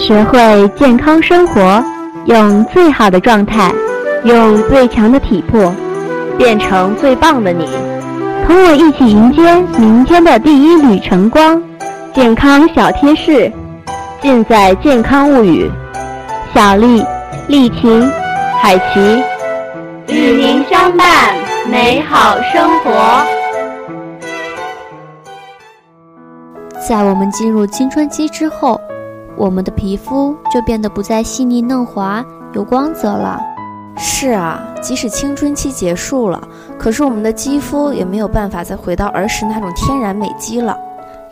学会健康生活，用最好的状态，用最强的体魄，变成最棒的你。同我一起迎接明天的第一缕晨光。健康小贴士，尽在健康物语。小丽、丽婷、海琪，与您相伴，美好生活。在我们进入青春期之后。我们的皮肤就变得不再细腻嫩滑、有光泽了。是啊，即使青春期结束了，可是我们的肌肤也没有办法再回到儿时那种天然美肌了。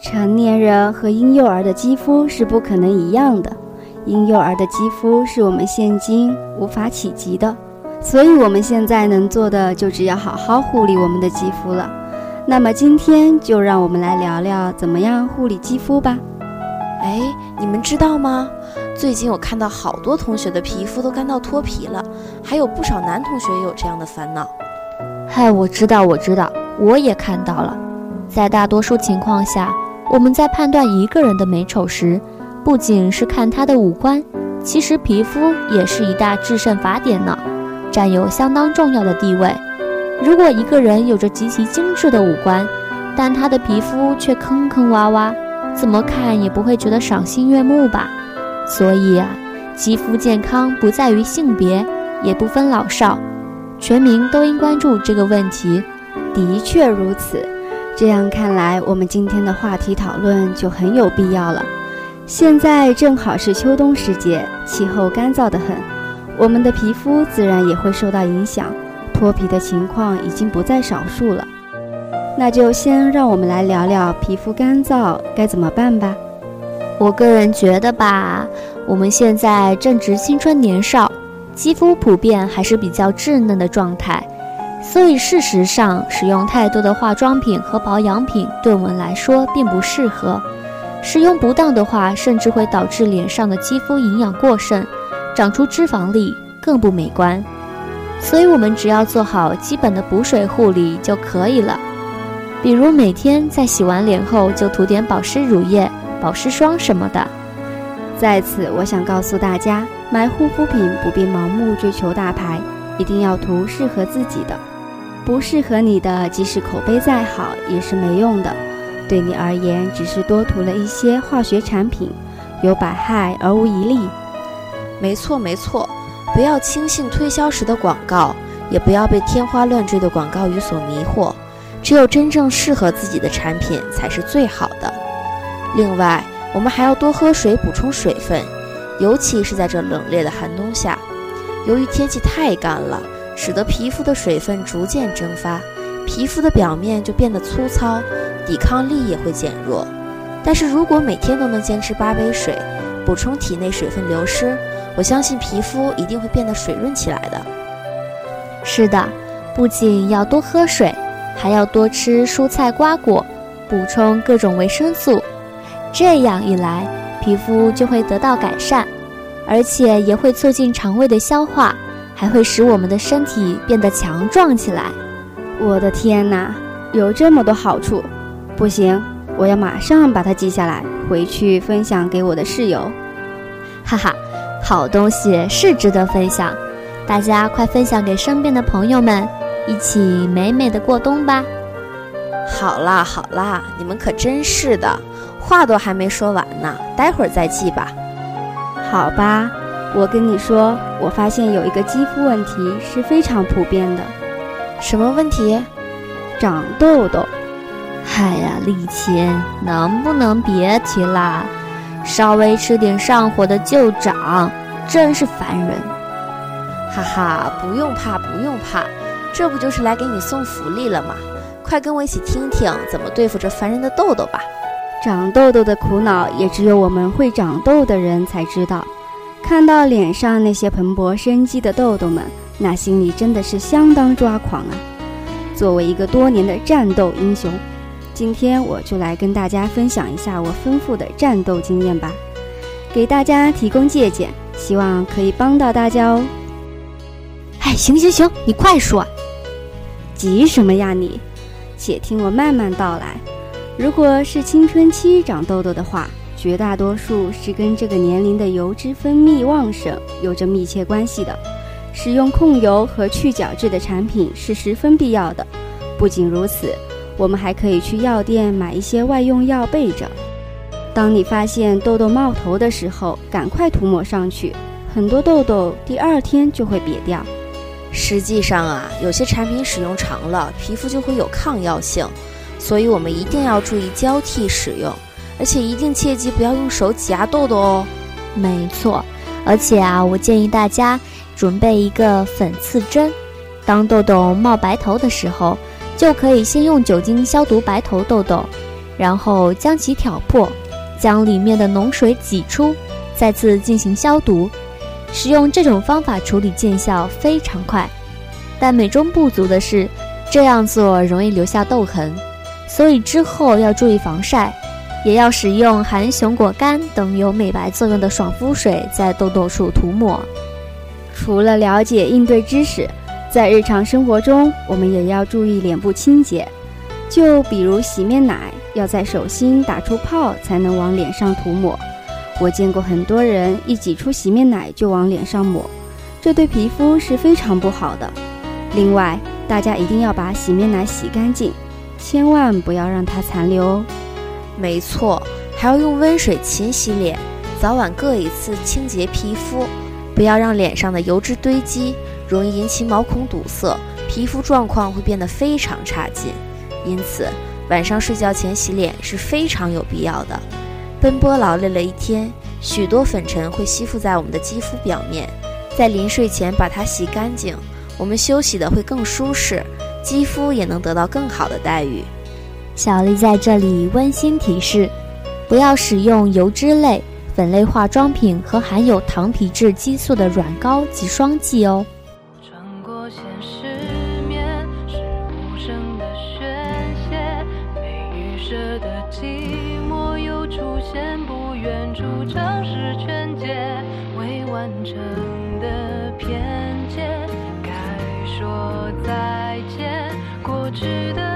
成年人和婴幼儿的肌肤是不可能一样的，婴幼儿的肌肤是我们现今无法企及的，所以我们现在能做的就只要好好护理我们的肌肤了。那么今天就让我们来聊聊怎么样护理肌肤吧。哎，你们知道吗？最近我看到好多同学的皮肤都干到脱皮了，还有不少男同学也有这样的烦恼。嗨，我知道，我知道，我也看到了。在大多数情况下，我们在判断一个人的美丑时，不仅是看他的五官，其实皮肤也是一大制胜法典呢，占有相当重要的地位。如果一个人有着极其精致的五官，但他的皮肤却坑坑洼洼。怎么看也不会觉得赏心悦目吧？所以啊，肌肤健康不在于性别，也不分老少，全民都应关注这个问题。的确如此，这样看来，我们今天的话题讨论就很有必要了。现在正好是秋冬时节，气候干燥得很，我们的皮肤自然也会受到影响，脱皮的情况已经不在少数了。那就先让我们来聊聊皮肤干燥该怎么办吧。我个人觉得吧，我们现在正值青春年少，肌肤普遍还是比较稚嫩的状态，所以事实上使用太多的化妆品和保养品对我们来说并不适合。使用不当的话，甚至会导致脸上的肌肤营养过剩，长出脂肪粒，更不美观。所以我们只要做好基本的补水护理就可以了。比如每天在洗完脸后就涂点保湿乳液、保湿霜什么的。在此，我想告诉大家，买护肤品不必盲目追求大牌，一定要涂适合自己的。不适合你的，即使口碑再好，也是没用的。对你而言，只是多涂了一些化学产品，有百害而无一利。没错，没错，不要轻信推销时的广告，也不要被天花乱坠的广告语所迷惑。只有真正适合自己的产品才是最好的。另外，我们还要多喝水，补充水分，尤其是在这冷冽的寒冬下。由于天气太干了，使得皮肤的水分逐渐蒸发，皮肤的表面就变得粗糙，抵抗力也会减弱。但是如果每天都能坚持八杯水，补充体内水分流失，我相信皮肤一定会变得水润起来的。是的，不仅要多喝水。还要多吃蔬菜瓜果，补充各种维生素，这样一来，皮肤就会得到改善，而且也会促进肠胃的消化，还会使我们的身体变得强壮起来。我的天哪，有这么多好处！不行，我要马上把它记下来，回去分享给我的室友。哈哈，好东西是值得分享，大家快分享给身边的朋友们。一起美美的过冬吧！好啦好啦，你们可真是的，话都还没说完呢，待会儿再记吧。好吧，我跟你说，我发现有一个肌肤问题是非常普遍的。什么问题？长痘痘。嗨呀，丽琴，能不能别提啦？稍微吃点上火的就长，真是烦人。哈哈，不用怕，不用怕。这不就是来给你送福利了吗？快跟我一起听听怎么对付这烦人的痘痘吧。长痘痘的苦恼也只有我们会长痘的人才知道。看到脸上那些蓬勃生机的痘痘们，那心里真的是相当抓狂啊！作为一个多年的战斗英雄，今天我就来跟大家分享一下我丰富的战斗经验吧，给大家提供借鉴，希望可以帮到大家哦。哎，行行行，你快说。急什么呀你？且听我慢慢道来。如果是青春期长痘痘的话，绝大多数是跟这个年龄的油脂分泌旺盛有着密切关系的。使用控油和去角质的产品是十分必要的。不仅如此，我们还可以去药店买一些外用药备着。当你发现痘痘冒头的时候，赶快涂抹上去，很多痘痘第二天就会瘪掉。实际上啊，有些产品使用长了，皮肤就会有抗药性，所以我们一定要注意交替使用，而且一定切记不要用手挤压痘痘哦。没错，而且啊，我建议大家准备一个粉刺针，当痘痘冒白头的时候，就可以先用酒精消毒白头痘痘，然后将其挑破，将里面的脓水挤出，再次进行消毒。使用这种方法处理见效非常快，但美中不足的是，这样做容易留下痘痕，所以之后要注意防晒，也要使用含熊果苷等有美白作用的爽肤水在痘痘处涂抹。除了了解应对知识，在日常生活中我们也要注意脸部清洁，就比如洗面奶要在手心打出泡才能往脸上涂抹。我见过很多人一挤出洗面奶就往脸上抹，这对皮肤是非常不好的。另外，大家一定要把洗面奶洗干净，千万不要让它残留哦。没错，还要用温水勤洗脸，早晚各一次清洁皮肤，不要让脸上的油脂堆积，容易引起毛孔堵塞，皮肤状况会变得非常差劲。因此，晚上睡觉前洗脸是非常有必要的。奔波劳累了一天，许多粉尘会吸附在我们的肌肤表面，在临睡前把它洗干净，我们休息的会更舒适，肌肤也能得到更好的待遇。小丽在这里温馨提示：不要使用油脂类、粉类化妆品和含有糖皮质激素的软膏及霜剂哦。出现不远处城市全解未完成的偏见该说再见。过去的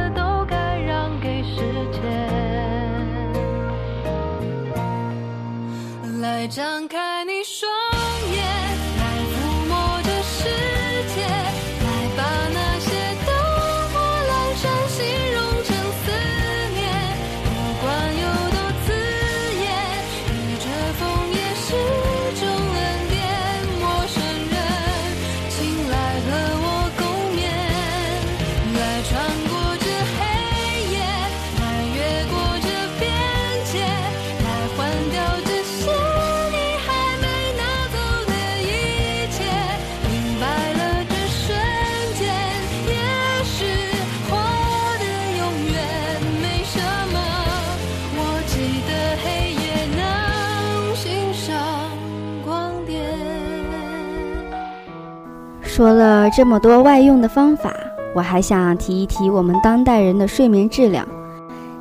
说了这么多外用的方法，我还想提一提我们当代人的睡眠质量。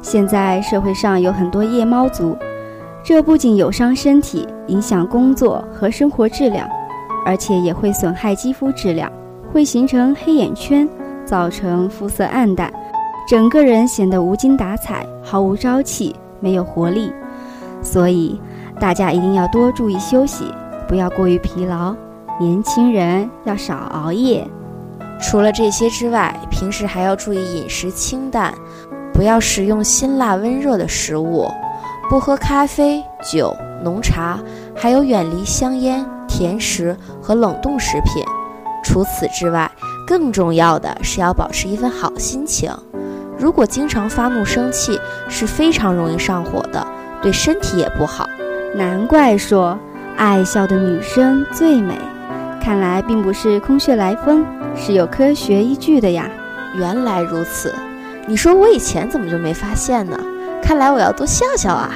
现在社会上有很多夜猫族，这不仅有伤身体，影响工作和生活质量，而且也会损害肌肤质量，会形成黑眼圈，造成肤色暗淡，整个人显得无精打采，毫无朝气，没有活力。所以大家一定要多注意休息，不要过于疲劳。年轻人要少熬夜。除了这些之外，平时还要注意饮食清淡，不要食用辛辣温热的食物，不喝咖啡、酒、浓茶，还有远离香烟、甜食和冷冻食品。除此之外，更重要的是要保持一份好心情。如果经常发怒生气，是非常容易上火的，对身体也不好。难怪说，爱笑的女生最美。看来并不是空穴来风，是有科学依据的呀。原来如此，你说我以前怎么就没发现呢？看来我要多笑笑啊。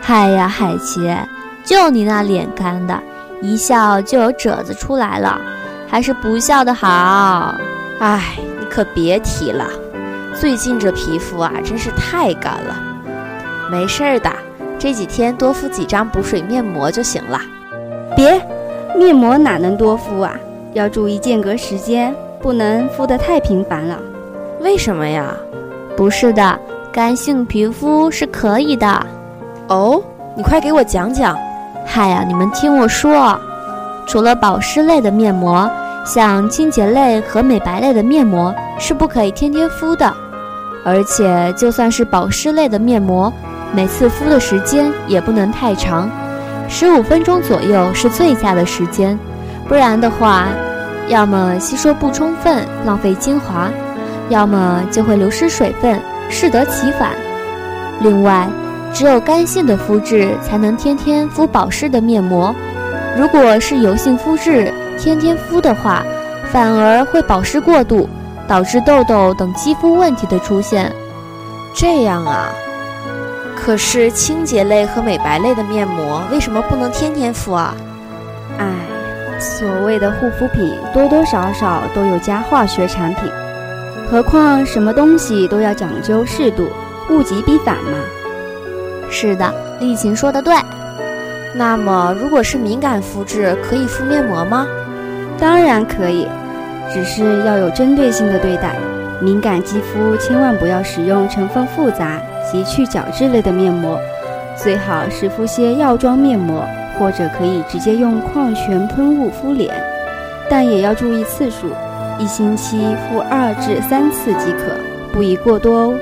嗨呀，海奇，就你那脸干的，一笑就有褶子出来了，还是不笑的好。哎，你可别提了，最近这皮肤啊，真是太干了。没事儿的，这几天多敷几张补水面膜就行了。别。面膜哪能多敷啊？要注意间隔时间，不能敷得太频繁了。为什么呀？不是的，干性皮肤是可以的。哦，你快给我讲讲。嗨呀，你们听我说，除了保湿类的面膜，像清洁类和美白类的面膜是不可以天天敷的。而且，就算是保湿类的面膜，每次敷的时间也不能太长，十五分钟左右是最佳的时间。不然的话，要么吸收不充分，浪费精华；要么就会流失水分，适得其反。另外，只有干性的肤质才能天天敷保湿的面膜。如果是油性肤质，天天敷的话，反而会保湿过度。导致痘痘等肌肤问题的出现，这样啊？可是清洁类和美白类的面膜为什么不能天天敷啊？唉，所谓的护肤品多多少少都有加化学产品，何况什么东西都要讲究适度，物极必反嘛。是的，丽琴说的对。那么，如果是敏感肤质，可以敷面膜吗？当然可以。只是要有针对性的对待，敏感肌肤千万不要使用成分复杂及去角质类的面膜，最好是敷些药妆面膜，或者可以直接用矿泉喷雾敷脸，但也要注意次数，一星期敷二至三次即可，不宜过多哦。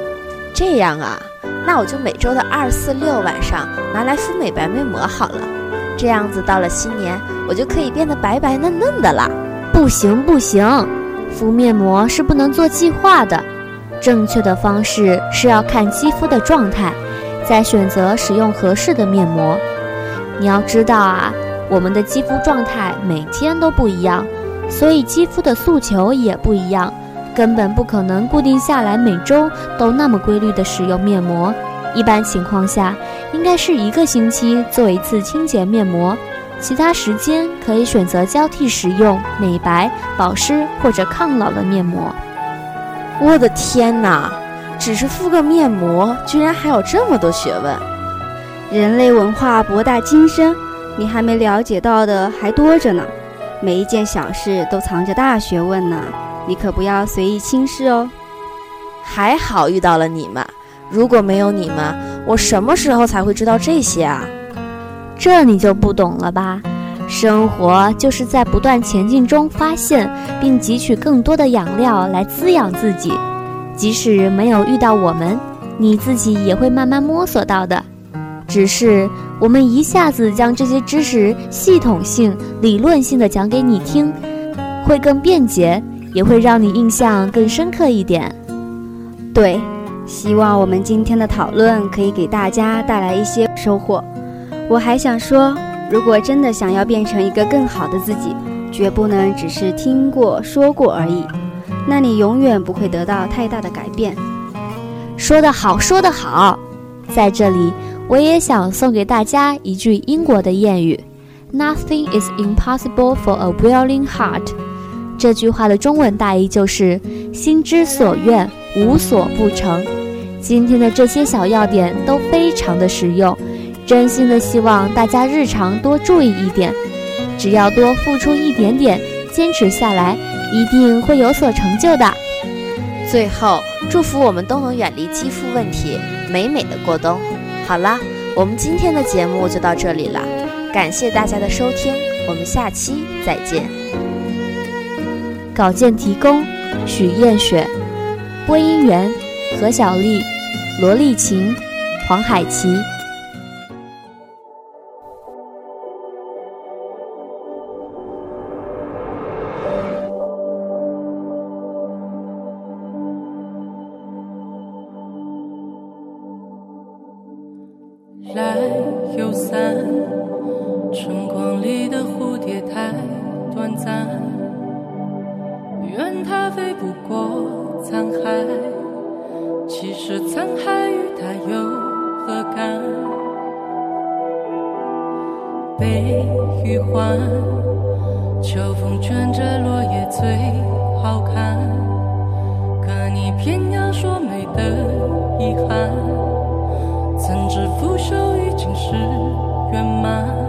这样啊，那我就每周的二、四、六晚上拿来敷美白面膜好了，这样子到了新年我就可以变得白白嫩嫩的啦。不行不行，敷面膜是不能做计划的。正确的方式是要看肌肤的状态，再选择使用合适的面膜。你要知道啊，我们的肌肤状态每天都不一样，所以肌肤的诉求也不一样，根本不可能固定下来每周都那么规律的使用面膜。一般情况下，应该是一个星期做一次清洁面膜。其他时间可以选择交替使用美白、保湿或者抗老的面膜。我的天哪，只是敷个面膜，居然还有这么多学问！人类文化博大精深，你还没了解到的还多着呢。每一件小事都藏着大学问呢，你可不要随意轻视哦。还好遇到了你们，如果没有你们，我什么时候才会知道这些啊？这你就不懂了吧？生活就是在不断前进中发现并汲取更多的养料来滋养自己。即使没有遇到我们，你自己也会慢慢摸索到的。只是我们一下子将这些知识系统性、理论性的讲给你听，会更便捷，也会让你印象更深刻一点。对，希望我们今天的讨论可以给大家带来一些收获。我还想说，如果真的想要变成一个更好的自己，绝不能只是听过说过而已，那你永远不会得到太大的改变。说得好，说得好，在这里我也想送给大家一句英国的谚语：“Nothing is impossible for a willing heart。”这句话的中文大意就是“心之所愿，无所不成”。今天的这些小要点都非常的实用。真心的希望大家日常多注意一点，只要多付出一点点，坚持下来，一定会有所成就的。最后，祝福我们都能远离肌肤问题，美美的过冬。好啦，我们今天的节目就到这里了，感谢大家的收听，我们下期再见。稿件提供：许艳雪，播音员：何小丽、罗丽琴、黄海琪。暂，愿它飞不过沧海。其实沧海与它有何干？悲与欢，秋风卷着落叶最好看。可你偏要说美的遗憾。怎知腐朽已经是圆满。